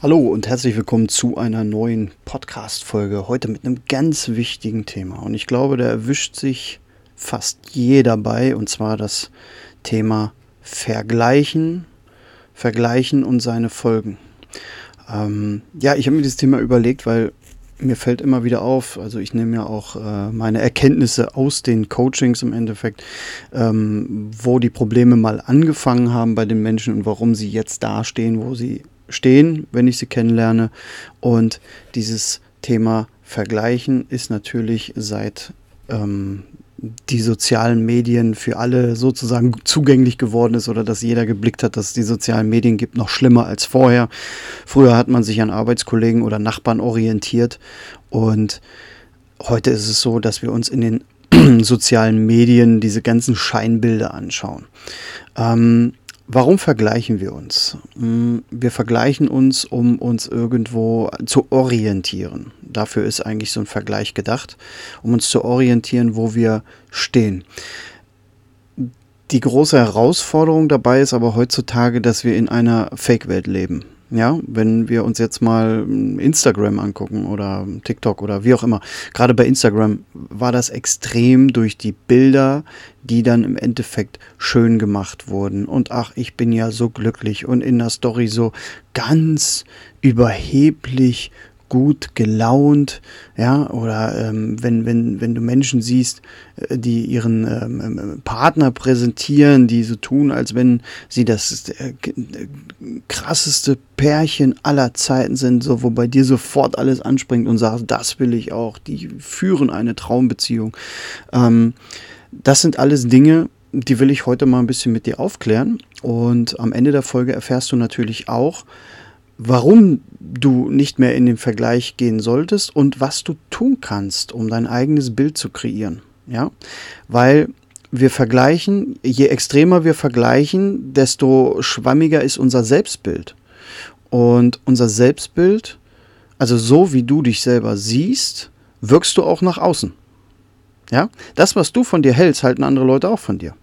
Hallo und herzlich willkommen zu einer neuen Podcast-Folge. Heute mit einem ganz wichtigen Thema. Und ich glaube, da erwischt sich fast jeder bei. Und zwar das Thema Vergleichen. Vergleichen und seine Folgen. Ähm, ja, ich habe mir dieses Thema überlegt, weil mir fällt immer wieder auf, also ich nehme ja auch äh, meine Erkenntnisse aus den Coachings im Endeffekt, ähm, wo die Probleme mal angefangen haben bei den Menschen und warum sie jetzt dastehen, wo sie stehen, wenn ich sie kennenlerne. Und dieses Thema Vergleichen ist natürlich seit ähm, die sozialen Medien für alle sozusagen zugänglich geworden ist oder dass jeder geblickt hat, dass es die sozialen Medien gibt, noch schlimmer als vorher. Früher hat man sich an Arbeitskollegen oder Nachbarn orientiert und heute ist es so, dass wir uns in den sozialen Medien diese ganzen Scheinbilder anschauen. Ähm, Warum vergleichen wir uns? Hm, wir vergleichen uns, um uns irgendwo zu orientieren. Dafür ist eigentlich so ein Vergleich gedacht, um uns zu orientieren, wo wir stehen. Die große Herausforderung dabei ist aber heutzutage, dass wir in einer Fake-Welt leben. Ja, wenn wir uns jetzt mal Instagram angucken oder TikTok oder wie auch immer. Gerade bei Instagram war das extrem durch die Bilder, die dann im Endeffekt schön gemacht wurden. Und ach, ich bin ja so glücklich und in der Story so ganz überheblich gut gelaunt, ja, oder ähm, wenn, wenn, wenn du Menschen siehst, äh, die ihren ähm, ähm, Partner präsentieren, die so tun, als wenn sie das äh, krasseste Pärchen aller Zeiten sind, so bei dir sofort alles anspringt und sagst, das will ich auch, die führen eine Traumbeziehung. Ähm, das sind alles Dinge, die will ich heute mal ein bisschen mit dir aufklären. Und am Ende der Folge erfährst du natürlich auch, warum du nicht mehr in den Vergleich gehen solltest und was du tun kannst, um dein eigenes Bild zu kreieren. Ja, weil wir vergleichen, je extremer wir vergleichen, desto schwammiger ist unser Selbstbild. Und unser Selbstbild, also so wie du dich selber siehst, wirkst du auch nach außen. Ja, das, was du von dir hältst, halten andere Leute auch von dir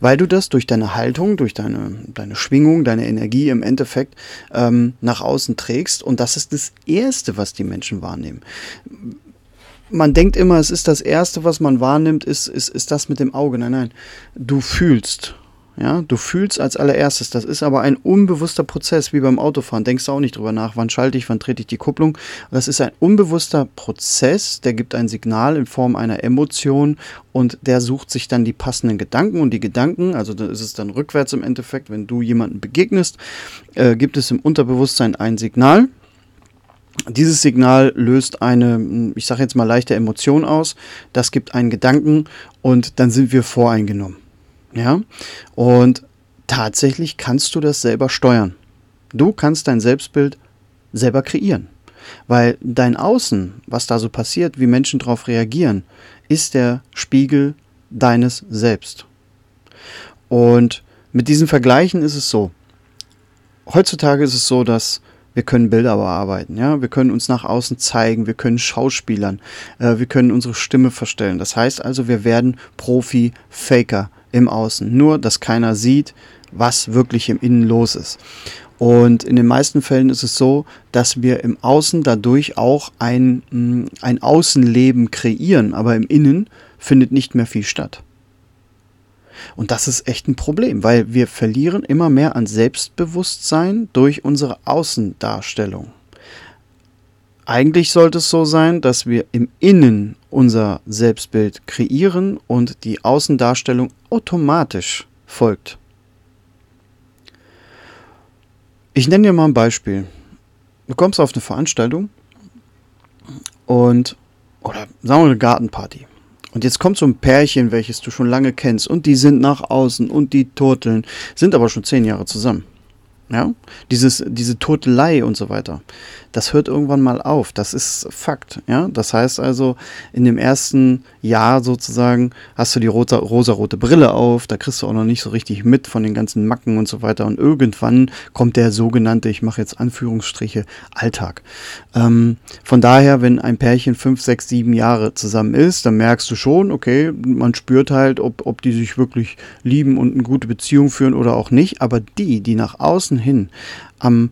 weil du das durch deine Haltung, durch deine, deine Schwingung, deine Energie im Endeffekt ähm, nach außen trägst. Und das ist das Erste, was die Menschen wahrnehmen. Man denkt immer, es ist das Erste, was man wahrnimmt, ist, ist, ist das mit dem Auge. Nein, nein, du fühlst. Ja, du fühlst als allererstes. Das ist aber ein unbewusster Prozess, wie beim Autofahren. Denkst du auch nicht drüber nach, wann schalte ich, wann trete ich die Kupplung. Das ist ein unbewusster Prozess, der gibt ein Signal in Form einer Emotion und der sucht sich dann die passenden Gedanken. Und die Gedanken, also da ist es dann rückwärts im Endeffekt, wenn du jemanden begegnest, äh, gibt es im Unterbewusstsein ein Signal. Dieses Signal löst eine, ich sage jetzt mal leichte Emotion aus. Das gibt einen Gedanken und dann sind wir voreingenommen. Ja, und tatsächlich kannst du das selber steuern. Du kannst dein Selbstbild selber kreieren. Weil dein Außen, was da so passiert, wie Menschen darauf reagieren, ist der Spiegel deines Selbst. Und mit diesen Vergleichen ist es so. Heutzutage ist es so, dass wir können Bilder bearbeiten, ja, wir können uns nach außen zeigen, wir können Schauspielern, äh, wir können unsere Stimme verstellen. Das heißt also, wir werden Profi-Faker im Außen. Nur, dass keiner sieht, was wirklich im Innen los ist. Und in den meisten Fällen ist es so, dass wir im Außen dadurch auch ein, mm, ein Außenleben kreieren, aber im Innen findet nicht mehr viel statt. Und das ist echt ein Problem, weil wir verlieren immer mehr an Selbstbewusstsein durch unsere Außendarstellung. Eigentlich sollte es so sein, dass wir im Innen unser Selbstbild kreieren und die Außendarstellung automatisch folgt. Ich nenne dir mal ein Beispiel. Du kommst auf eine Veranstaltung und oder sagen wir eine Gartenparty. Und jetzt kommt so ein Pärchen, welches du schon lange kennst, und die sind nach außen und die turteln, sind aber schon zehn Jahre zusammen. Ja, dieses, diese Turtelei und so weiter, das hört irgendwann mal auf. Das ist Fakt. Ja, das heißt also, in dem ersten Jahr sozusagen hast du die rosa, rosarote Brille auf, da kriegst du auch noch nicht so richtig mit von den ganzen Macken und so weiter. Und irgendwann kommt der sogenannte, ich mache jetzt Anführungsstriche, Alltag. Ähm, von daher, wenn ein Pärchen fünf, sechs, sieben Jahre zusammen ist, dann merkst du schon, okay, man spürt halt, ob, ob die sich wirklich lieben und eine gute Beziehung führen oder auch nicht. Aber die, die nach außen hin am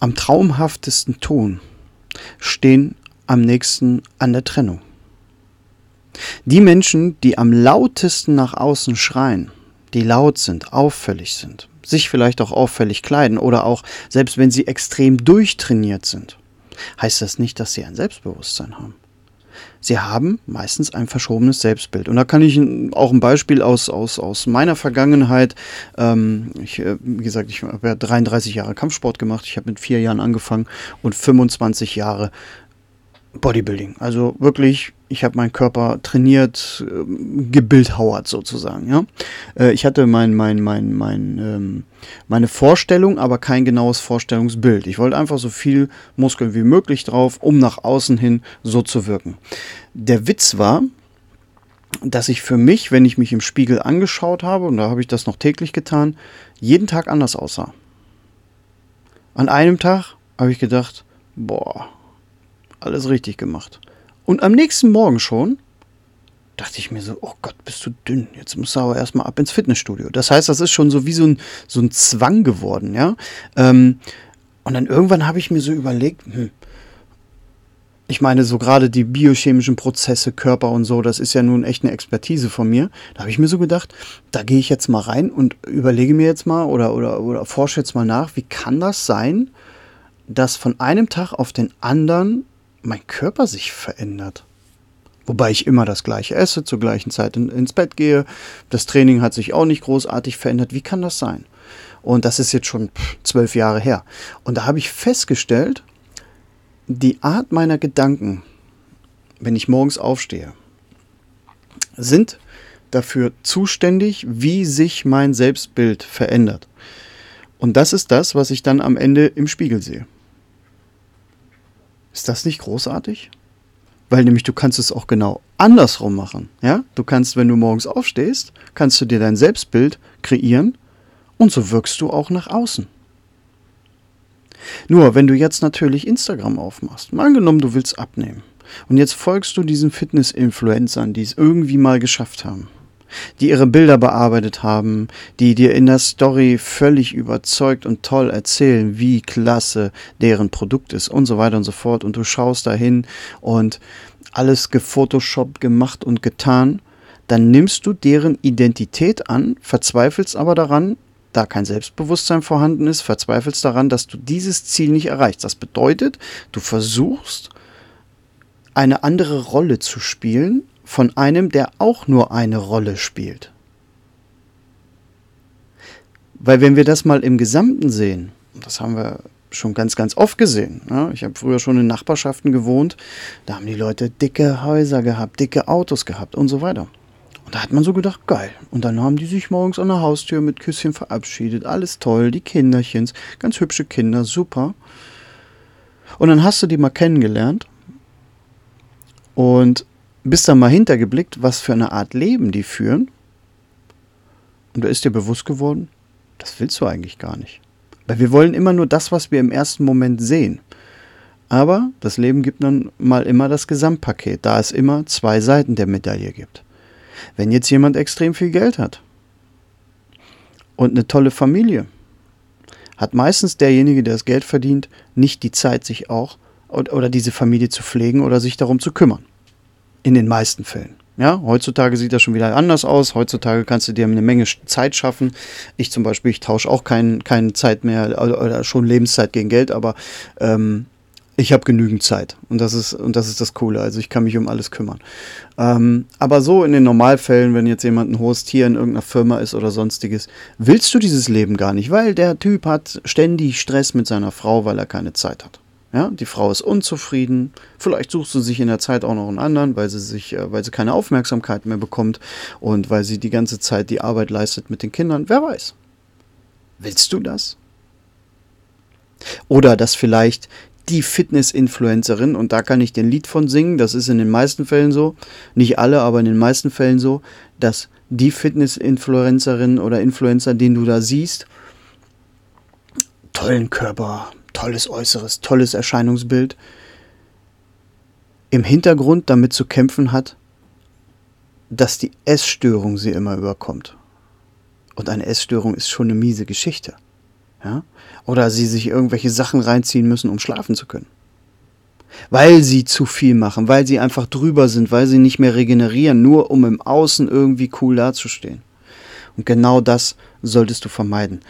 am traumhaftesten tun, stehen am nächsten an der Trennung. Die Menschen, die am lautesten nach außen schreien, die laut sind, auffällig sind, sich vielleicht auch auffällig kleiden oder auch selbst wenn sie extrem durchtrainiert sind, heißt das nicht, dass sie ein Selbstbewusstsein haben. Sie haben meistens ein verschobenes Selbstbild. Und da kann ich auch ein Beispiel aus, aus, aus meiner Vergangenheit. Ähm, ich, äh, wie gesagt, ich habe ja 33 Jahre Kampfsport gemacht. Ich habe mit vier Jahren angefangen und 25 Jahre Bodybuilding. Also wirklich, ich habe meinen Körper trainiert, äh, gebildhauert sozusagen. Ja? Äh, ich hatte mein, mein, mein, mein, ähm, meine Vorstellung, aber kein genaues Vorstellungsbild. Ich wollte einfach so viel Muskeln wie möglich drauf, um nach außen hin so zu wirken. Der Witz war, dass ich für mich, wenn ich mich im Spiegel angeschaut habe, und da habe ich das noch täglich getan, jeden Tag anders aussah. An einem Tag habe ich gedacht, boah, alles richtig gemacht. Und am nächsten Morgen schon dachte ich mir so, oh Gott, bist du dünn. Jetzt musst du aber erstmal ab ins Fitnessstudio. Das heißt, das ist schon so wie so ein, so ein Zwang geworden, ja. Ähm, und dann irgendwann habe ich mir so überlegt, hm, ich meine, so gerade die biochemischen Prozesse, Körper und so, das ist ja nun echt eine Expertise von mir. Da habe ich mir so gedacht, da gehe ich jetzt mal rein und überlege mir jetzt mal oder, oder, oder forsche jetzt mal nach, wie kann das sein, dass von einem Tag auf den anderen mein Körper sich verändert. Wobei ich immer das gleiche esse, zur gleichen Zeit in, ins Bett gehe. Das Training hat sich auch nicht großartig verändert. Wie kann das sein? Und das ist jetzt schon zwölf Jahre her. Und da habe ich festgestellt, die Art meiner Gedanken, wenn ich morgens aufstehe, sind dafür zuständig, wie sich mein Selbstbild verändert. Und das ist das, was ich dann am Ende im Spiegel sehe. Ist das nicht großartig? Weil nämlich du kannst es auch genau andersrum machen. Ja? Du kannst, wenn du morgens aufstehst, kannst du dir dein Selbstbild kreieren und so wirkst du auch nach außen. Nur, wenn du jetzt natürlich Instagram aufmachst, mal angenommen, du willst abnehmen und jetzt folgst du diesen Fitness-Influencern, die es irgendwie mal geschafft haben die ihre Bilder bearbeitet haben, die dir in der Story völlig überzeugt und toll erzählen, wie klasse deren Produkt ist und so weiter und so fort. Und du schaust dahin und alles gefotoshoppt, gemacht und getan, dann nimmst du deren Identität an, verzweifelst aber daran, da kein Selbstbewusstsein vorhanden ist, verzweifelst daran, dass du dieses Ziel nicht erreichst. Das bedeutet, du versuchst, eine andere Rolle zu spielen, von einem, der auch nur eine Rolle spielt. Weil wenn wir das mal im Gesamten sehen, das haben wir schon ganz, ganz oft gesehen. Ja, ich habe früher schon in Nachbarschaften gewohnt, da haben die Leute dicke Häuser gehabt, dicke Autos gehabt und so weiter. Und da hat man so gedacht, geil. Und dann haben die sich morgens an der Haustür mit Küsschen verabschiedet. Alles toll, die Kinderchens, ganz hübsche Kinder, super. Und dann hast du die mal kennengelernt. Und bist dann mal hintergeblickt, was für eine Art Leben die führen. Und da ist dir bewusst geworden, das willst du eigentlich gar nicht. Weil wir wollen immer nur das, was wir im ersten Moment sehen. Aber das Leben gibt dann mal immer das Gesamtpaket, da es immer zwei Seiten der Medaille gibt. Wenn jetzt jemand extrem viel Geld hat und eine tolle Familie, hat meistens derjenige, der das Geld verdient, nicht die Zeit, sich auch oder diese Familie zu pflegen oder sich darum zu kümmern. In den meisten Fällen. Ja, heutzutage sieht das schon wieder anders aus. Heutzutage kannst du dir eine Menge Zeit schaffen. Ich zum Beispiel, ich tausche auch keine kein Zeit mehr oder schon Lebenszeit gegen Geld, aber ähm, ich habe genügend Zeit und das ist und das ist das Coole. Also ich kann mich um alles kümmern. Ähm, aber so in den Normalfällen, wenn jetzt jemand ein hohes Tier in irgendeiner Firma ist oder sonstiges, willst du dieses Leben gar nicht, weil der Typ hat ständig Stress mit seiner Frau, weil er keine Zeit hat. Ja, die Frau ist unzufrieden. Vielleicht sucht sie sich in der Zeit auch noch einen anderen, weil sie sich, äh, weil sie keine Aufmerksamkeit mehr bekommt und weil sie die ganze Zeit die Arbeit leistet mit den Kindern. Wer weiß? Willst du das? Oder dass vielleicht die Fitness-Influencerin, und da kann ich den Lied von singen, das ist in den meisten Fällen so, nicht alle, aber in den meisten Fällen so, dass die Fitness-Influencerin oder Influencer, den du da siehst, tollen Körper, tolles Äußeres, tolles Erscheinungsbild, im Hintergrund damit zu kämpfen hat, dass die Essstörung sie immer überkommt. Und eine Essstörung ist schon eine miese Geschichte. Ja? Oder sie sich irgendwelche Sachen reinziehen müssen, um schlafen zu können. Weil sie zu viel machen, weil sie einfach drüber sind, weil sie nicht mehr regenerieren, nur um im Außen irgendwie cool dazustehen. Und genau das solltest du vermeiden.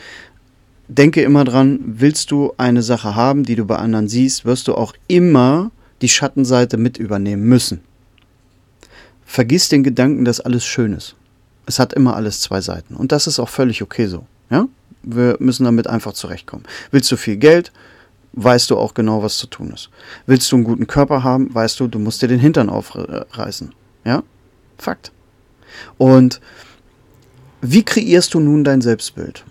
Denke immer dran, willst du eine Sache haben, die du bei anderen siehst, wirst du auch immer die Schattenseite mit übernehmen müssen. Vergiss den Gedanken, dass alles schön ist. Es hat immer alles zwei Seiten. Und das ist auch völlig okay so. Ja? Wir müssen damit einfach zurechtkommen. Willst du viel Geld, weißt du auch genau, was zu tun ist. Willst du einen guten Körper haben, weißt du, du musst dir den Hintern aufreißen. Ja? Fakt. Und wie kreierst du nun dein Selbstbild?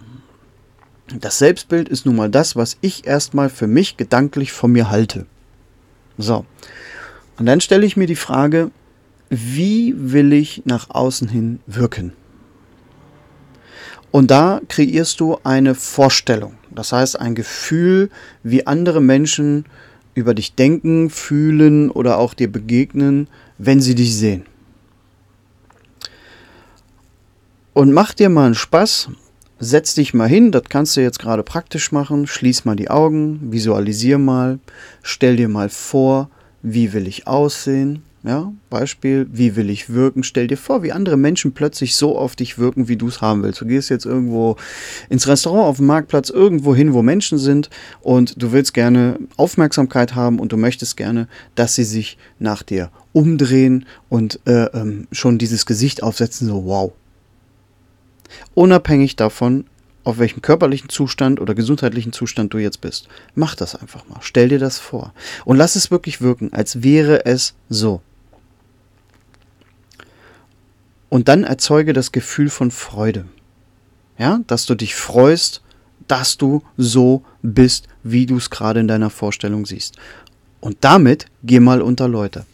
Das Selbstbild ist nun mal das, was ich erstmal für mich gedanklich von mir halte. So. Und dann stelle ich mir die Frage, wie will ich nach außen hin wirken? Und da kreierst du eine Vorstellung, das heißt ein Gefühl, wie andere Menschen über dich denken, fühlen oder auch dir begegnen, wenn sie dich sehen. Und mach dir mal einen Spaß, setz dich mal hin, das kannst du jetzt gerade praktisch machen, schließ mal die Augen, visualisier mal, stell dir mal vor, wie will ich aussehen, ja, Beispiel, wie will ich wirken? Stell dir vor, wie andere Menschen plötzlich so auf dich wirken, wie du es haben willst. Du gehst jetzt irgendwo ins Restaurant, auf dem Marktplatz, irgendwo hin, wo Menschen sind und du willst gerne Aufmerksamkeit haben und du möchtest gerne, dass sie sich nach dir umdrehen und äh, ähm, schon dieses Gesicht aufsetzen, so wow. Unabhängig davon, auf welchem körperlichen Zustand oder gesundheitlichen Zustand du jetzt bist. Mach das einfach mal. Stell dir das vor. Und lass es wirklich wirken, als wäre es so. Und dann erzeuge das Gefühl von Freude. Ja, dass du dich freust, dass du so bist, wie du es gerade in deiner Vorstellung siehst. Und damit geh mal unter Leute.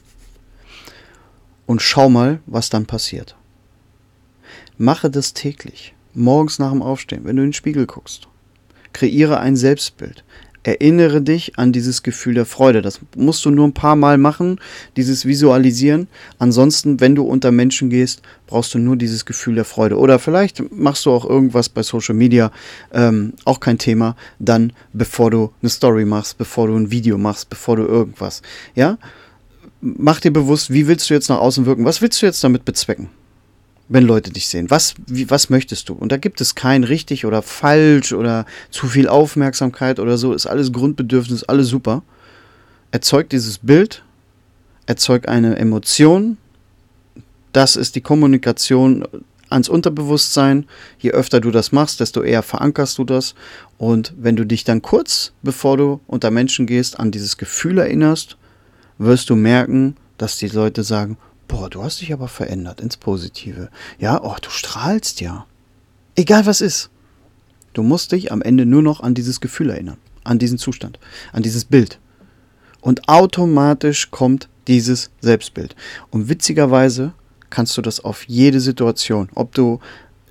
Und schau mal, was dann passiert. Mache das täglich morgens nach dem Aufstehen, wenn du in den Spiegel guckst. Kreiere ein Selbstbild. Erinnere dich an dieses Gefühl der Freude. Das musst du nur ein paar Mal machen, dieses Visualisieren. Ansonsten, wenn du unter Menschen gehst, brauchst du nur dieses Gefühl der Freude. Oder vielleicht machst du auch irgendwas bei Social Media, ähm, auch kein Thema, dann bevor du eine Story machst, bevor du ein Video machst, bevor du irgendwas. Ja? Mach dir bewusst, wie willst du jetzt nach außen wirken? Was willst du jetzt damit bezwecken? Wenn Leute dich sehen? Was, wie, was möchtest du? Und da gibt es kein richtig oder falsch oder zu viel Aufmerksamkeit oder so. Ist alles Grundbedürfnis, alles super. Erzeugt dieses Bild, erzeugt eine Emotion. Das ist die Kommunikation ans Unterbewusstsein. Je öfter du das machst, desto eher verankerst du das. Und wenn du dich dann kurz, bevor du unter Menschen gehst, an dieses Gefühl erinnerst, wirst du merken, dass die Leute sagen, boah, du hast dich aber verändert ins Positive. Ja, oh, du strahlst ja. Egal was ist. Du musst dich am Ende nur noch an dieses Gefühl erinnern, an diesen Zustand, an dieses Bild. Und automatisch kommt dieses Selbstbild. Und witzigerweise kannst du das auf jede Situation, ob du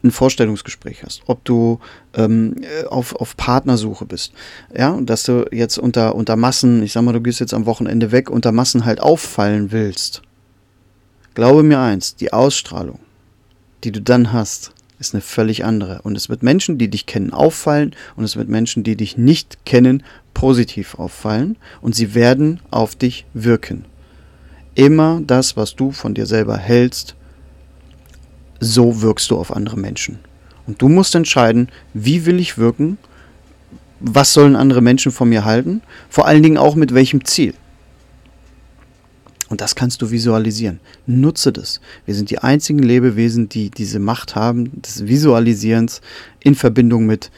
ein Vorstellungsgespräch hast, ob du ähm, auf, auf Partnersuche bist, ja, und dass du jetzt unter, unter Massen, ich sag mal, du gehst jetzt am Wochenende weg, unter Massen halt auffallen willst, Glaube mir eins, die Ausstrahlung, die du dann hast, ist eine völlig andere. Und es wird Menschen, die dich kennen, auffallen und es wird Menschen, die dich nicht kennen, positiv auffallen und sie werden auf dich wirken. Immer das, was du von dir selber hältst, so wirkst du auf andere Menschen. Und du musst entscheiden, wie will ich wirken, was sollen andere Menschen von mir halten, vor allen Dingen auch mit welchem Ziel. Und das kannst du visualisieren. Nutze das. Wir sind die einzigen Lebewesen, die diese Macht haben, des Visualisierens in Verbindung mit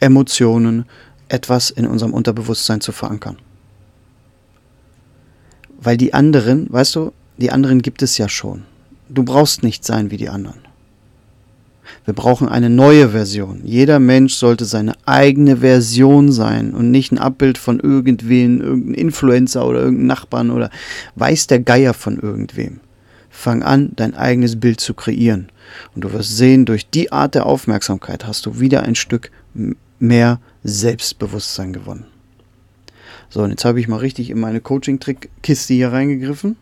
Emotionen, etwas in unserem Unterbewusstsein zu verankern. Weil die anderen, weißt du, die anderen gibt es ja schon. Du brauchst nicht sein wie die anderen. Wir brauchen eine neue Version. Jeder Mensch sollte seine eigene Version sein und nicht ein Abbild von irgendwem, irgendein Influencer oder irgendein Nachbarn oder weiß der Geier von irgendwem. Fang an, dein eigenes Bild zu kreieren. Und du wirst sehen, durch die Art der Aufmerksamkeit hast du wieder ein Stück mehr Selbstbewusstsein gewonnen. So, und jetzt habe ich mal richtig in meine Coaching-Trick-Kiste hier reingegriffen.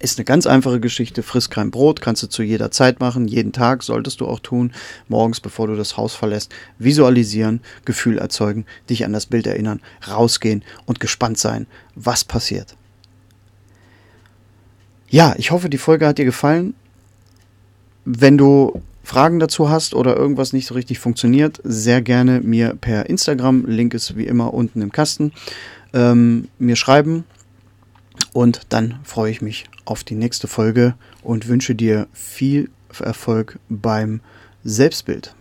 Ist eine ganz einfache Geschichte. Friss kein Brot, kannst du zu jeder Zeit machen. Jeden Tag solltest du auch tun. Morgens, bevor du das Haus verlässt, visualisieren, Gefühl erzeugen, dich an das Bild erinnern, rausgehen und gespannt sein, was passiert. Ja, ich hoffe, die Folge hat dir gefallen. Wenn du Fragen dazu hast oder irgendwas nicht so richtig funktioniert, sehr gerne mir per Instagram, Link ist wie immer unten im Kasten, ähm, mir schreiben und dann freue ich mich auf die nächste Folge und wünsche dir viel Erfolg beim Selbstbild.